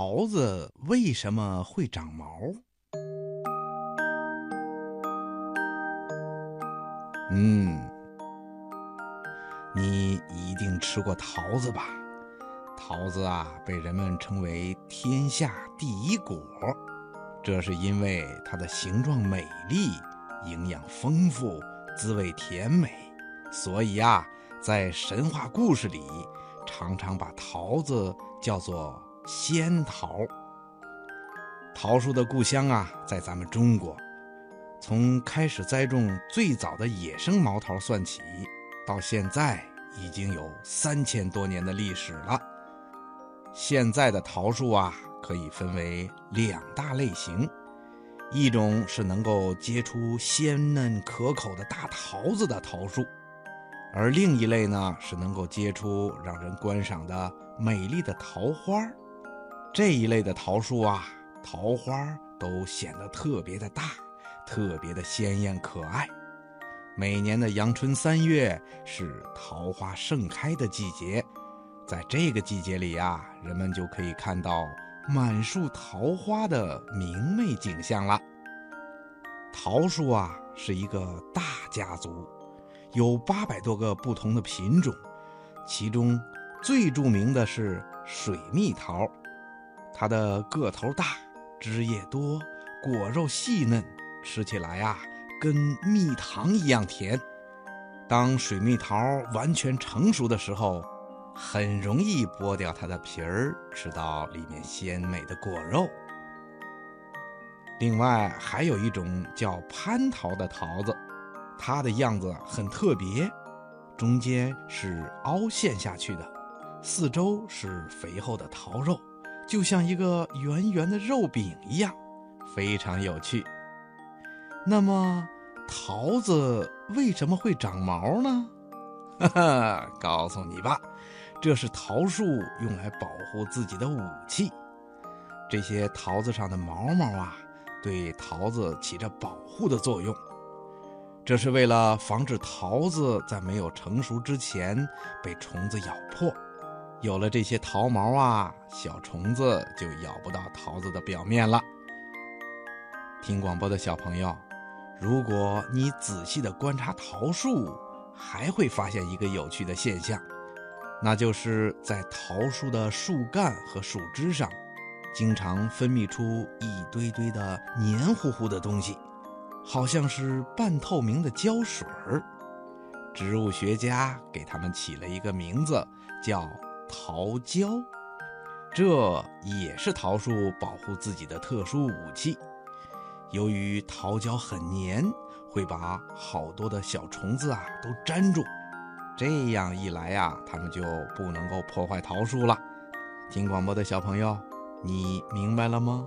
桃子为什么会长毛？嗯，你一定吃过桃子吧？桃子啊，被人们称为天下第一果，这是因为它的形状美丽、营养丰富、滋味甜美，所以啊，在神话故事里，常常把桃子叫做仙桃。桃树的故乡啊，在咱们中国。从开始栽种最早的野生毛桃算起，到现在已经有三千多年的历史了。现在的桃树啊，可以分为两大类型：一种是能够结出鲜嫩可口的大桃子的桃树，而另一类呢，是能够结出让人观赏的美丽的桃花。这一类的桃树啊，桃花都显得特别的大。特别的鲜艳可爱。每年的阳春三月是桃花盛开的季节，在这个季节里呀，人们就可以看到满树桃花的明媚景象了。桃树啊，是一个大家族，有八百多个不同的品种，其中最著名的是水蜜桃，它的个头大，枝叶多，果肉细嫩。吃起来呀，跟蜜糖一样甜。当水蜜桃完全成熟的时候，很容易剥掉它的皮儿，吃到里面鲜美的果肉。另外，还有一种叫蟠桃的桃子，它的样子很特别，中间是凹陷下去的，四周是肥厚的桃肉，就像一个圆圆的肉饼一样，非常有趣。那么，桃子为什么会长毛呢？哈哈，告诉你吧，这是桃树用来保护自己的武器。这些桃子上的毛毛啊，对桃子起着保护的作用。这是为了防止桃子在没有成熟之前被虫子咬破。有了这些桃毛啊，小虫子就咬不到桃子的表面了。听广播的小朋友。如果你仔细地观察桃树，还会发现一个有趣的现象，那就是在桃树的树干和树枝上，经常分泌出一堆堆的黏糊糊的东西，好像是半透明的胶水儿。植物学家给它们起了一个名字，叫桃胶。这也是桃树保护自己的特殊武器。由于桃胶很黏，会把好多的小虫子啊都粘住，这样一来呀，它们就不能够破坏桃树了。听广播的小朋友，你明白了吗？